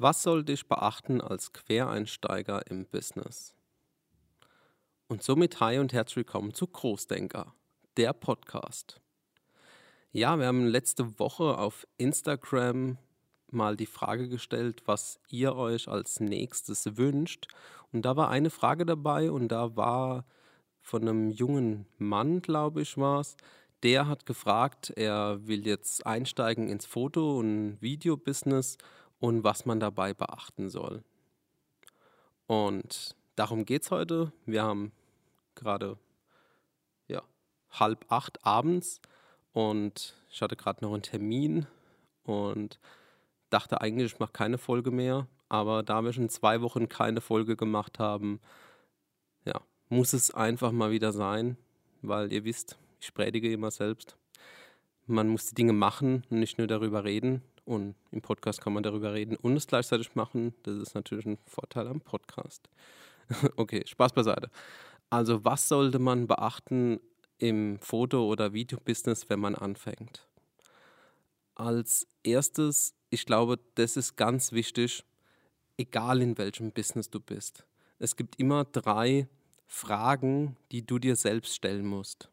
Was sollte ich beachten als Quereinsteiger im Business? Und somit hi und herzlich willkommen zu Großdenker, der Podcast. Ja, wir haben letzte Woche auf Instagram mal die Frage gestellt, was ihr euch als nächstes wünscht. Und da war eine Frage dabei und da war von einem jungen Mann, glaube ich, war es. Der hat gefragt, er will jetzt einsteigen ins Foto- und Videobusiness und was man dabei beachten soll. Und darum geht es heute. Wir haben gerade ja, halb acht abends und ich hatte gerade noch einen Termin und dachte eigentlich, ich mache keine Folge mehr. Aber da wir schon zwei Wochen keine Folge gemacht haben, ja, muss es einfach mal wieder sein, weil ihr wisst, ich predige immer selbst. Man muss die Dinge machen und nicht nur darüber reden. Und im Podcast kann man darüber reden und es gleichzeitig machen. Das ist natürlich ein Vorteil am Podcast. okay, Spaß beiseite. Also, was sollte man beachten im Foto- oder Videobusiness, wenn man anfängt? Als erstes, ich glaube, das ist ganz wichtig, egal in welchem Business du bist. Es gibt immer drei Fragen, die du dir selbst stellen musst.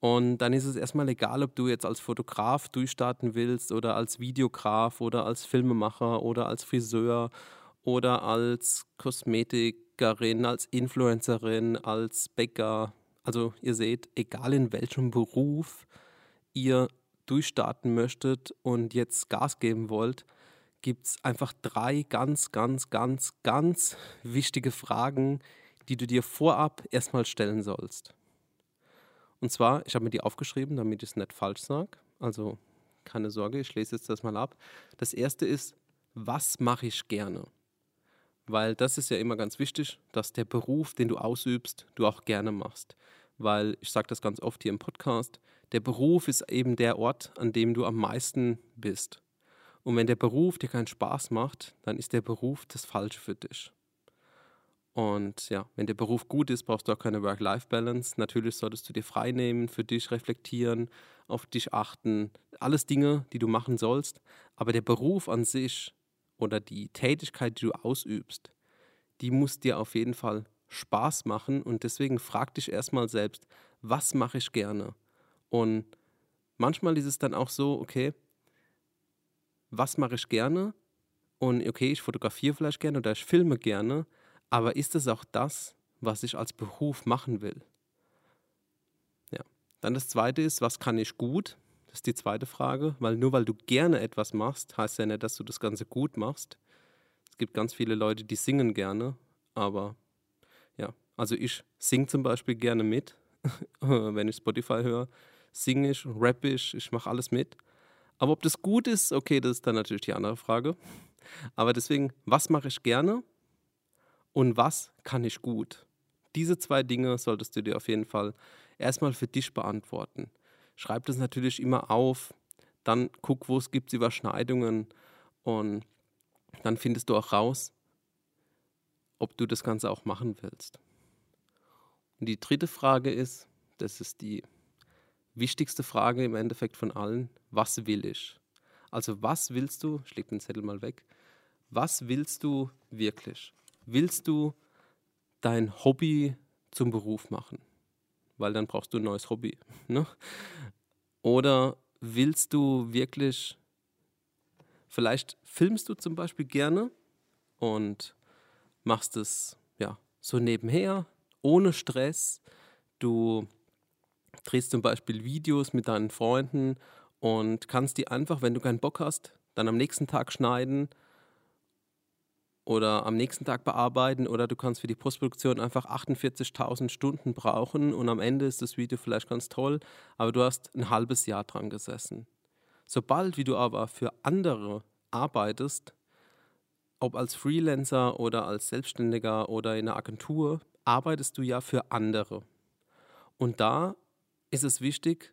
Und dann ist es erstmal egal, ob du jetzt als Fotograf durchstarten willst oder als Videograf oder als Filmemacher oder als Friseur oder als Kosmetikerin, als Influencerin, als Bäcker. Also ihr seht, egal in welchem Beruf ihr durchstarten möchtet und jetzt Gas geben wollt, gibt es einfach drei ganz, ganz, ganz, ganz wichtige Fragen, die du dir vorab erstmal stellen sollst. Und zwar, ich habe mir die aufgeschrieben, damit ich es nicht falsch sage. Also keine Sorge, ich lese jetzt das mal ab. Das erste ist, was mache ich gerne? Weil das ist ja immer ganz wichtig, dass der Beruf, den du ausübst, du auch gerne machst. Weil ich sage das ganz oft hier im Podcast, der Beruf ist eben der Ort, an dem du am meisten bist. Und wenn der Beruf dir keinen Spaß macht, dann ist der Beruf das Falsche für dich. Und ja, wenn der Beruf gut ist, brauchst du auch keine Work-Life-Balance. Natürlich solltest du dir frei nehmen, für dich reflektieren, auf dich achten. Alles Dinge, die du machen sollst. Aber der Beruf an sich oder die Tätigkeit, die du ausübst, die muss dir auf jeden Fall Spaß machen. Und deswegen frag dich erstmal selbst, was mache ich gerne? Und manchmal ist es dann auch so, okay, was mache ich gerne? Und okay, ich fotografiere vielleicht gerne oder ich filme gerne aber ist es auch das, was ich als Beruf machen will? Ja. Dann das zweite ist, was kann ich gut? Das ist die zweite Frage, weil nur weil du gerne etwas machst, heißt ja nicht, dass du das Ganze gut machst. Es gibt ganz viele Leute, die singen gerne, aber ja, also ich singe zum Beispiel gerne mit, wenn ich Spotify höre, singe ich, rapp ich, ich mache alles mit. Aber ob das gut ist, okay, das ist dann natürlich die andere Frage. Aber deswegen, was mache ich gerne und was kann ich gut? Diese zwei Dinge solltest du dir auf jeden Fall erstmal für dich beantworten. Schreib das natürlich immer auf, dann guck, wo es gibt Überschneidungen und dann findest du auch raus, ob du das Ganze auch machen willst. Und die dritte Frage ist, das ist die wichtigste Frage im Endeffekt von allen, was will ich? Also was willst du, ich leg den Zettel mal weg, was willst du wirklich? Willst du dein Hobby zum Beruf machen? Weil dann brauchst du ein neues Hobby. Ne? Oder willst du wirklich, vielleicht filmst du zum Beispiel gerne und machst es ja so nebenher, ohne Stress. Du drehst zum Beispiel Videos mit deinen Freunden und kannst die einfach, wenn du keinen Bock hast, dann am nächsten Tag schneiden oder am nächsten Tag bearbeiten oder du kannst für die Postproduktion einfach 48.000 Stunden brauchen und am Ende ist das Video vielleicht ganz toll, aber du hast ein halbes Jahr dran gesessen. Sobald wie du aber für andere arbeitest, ob als Freelancer oder als Selbstständiger oder in einer Agentur, arbeitest du ja für andere. Und da ist es wichtig,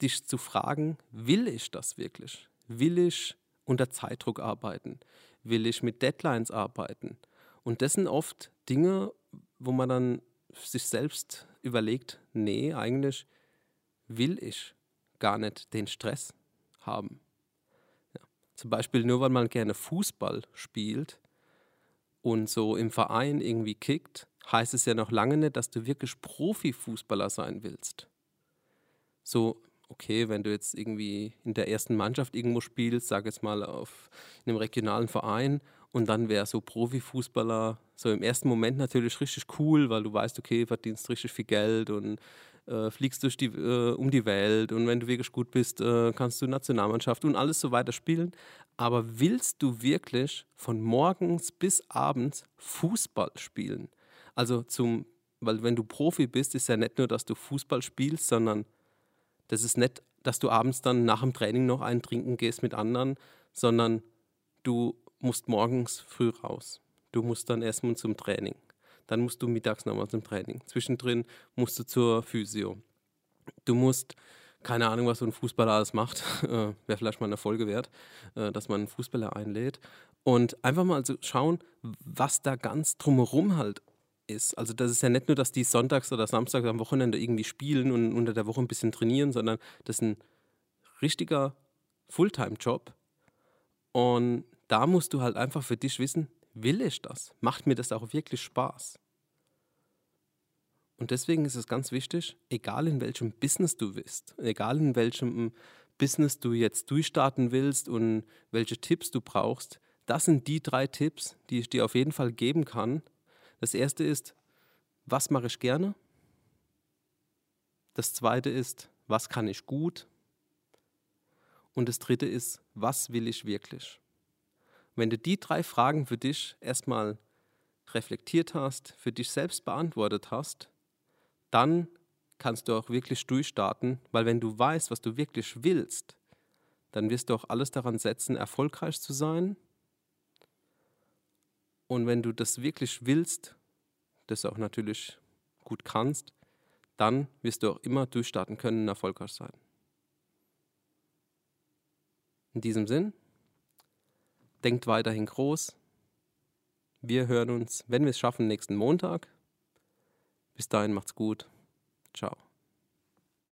dich zu fragen, will ich das wirklich? Will ich unter Zeitdruck arbeiten? Will ich mit Deadlines arbeiten? Und das sind oft Dinge, wo man dann sich selbst überlegt, nee, eigentlich will ich gar nicht den Stress haben. Ja. Zum Beispiel nur weil man gerne Fußball spielt und so im Verein irgendwie kickt, heißt es ja noch lange nicht, dass du wirklich Profifußballer sein willst. So, okay, wenn du jetzt irgendwie in der ersten Mannschaft irgendwo spielst, sag jetzt mal auf einem regionalen Verein und dann wäre so Profifußballer so im ersten Moment natürlich richtig cool, weil du weißt, okay, verdienst richtig viel Geld und äh, fliegst durch die, äh, um die Welt und wenn du wirklich gut bist, äh, kannst du Nationalmannschaft und alles so weiter spielen. Aber willst du wirklich von morgens bis abends Fußball spielen? Also zum, weil wenn du Profi bist, ist ja nicht nur, dass du Fußball spielst, sondern das ist nicht, dass du abends dann nach dem Training noch einen trinken gehst mit anderen, sondern du musst morgens früh raus. Du musst dann erstmal zum Training. Dann musst du mittags nochmal zum Training. Zwischendrin musst du zur Physio. Du musst, keine Ahnung, was so ein Fußballer alles macht, äh, wäre vielleicht mal eine Folge wert, äh, dass man einen Fußballer einlädt. Und einfach mal so schauen, was da ganz drumherum halt ist. Also das ist ja nicht nur, dass die sonntags oder samstags am Wochenende irgendwie spielen und unter der Woche ein bisschen trainieren, sondern das ist ein richtiger Fulltime-Job. Und da musst du halt einfach für dich wissen, will ich das? Macht mir das auch wirklich Spaß? Und deswegen ist es ganz wichtig, egal in welchem Business du bist, egal in welchem Business du jetzt durchstarten willst und welche Tipps du brauchst, das sind die drei Tipps, die ich dir auf jeden Fall geben kann, das erste ist, was mache ich gerne? Das zweite ist, was kann ich gut? Und das dritte ist, was will ich wirklich? Wenn du die drei Fragen für dich erstmal reflektiert hast, für dich selbst beantwortet hast, dann kannst du auch wirklich durchstarten, weil wenn du weißt, was du wirklich willst, dann wirst du auch alles daran setzen, erfolgreich zu sein und wenn du das wirklich willst, das auch natürlich gut kannst, dann wirst du auch immer durchstarten können und erfolgreich sein. In diesem Sinn, denkt weiterhin groß. Wir hören uns, wenn wir es schaffen, nächsten Montag. Bis dahin macht's gut. Ciao.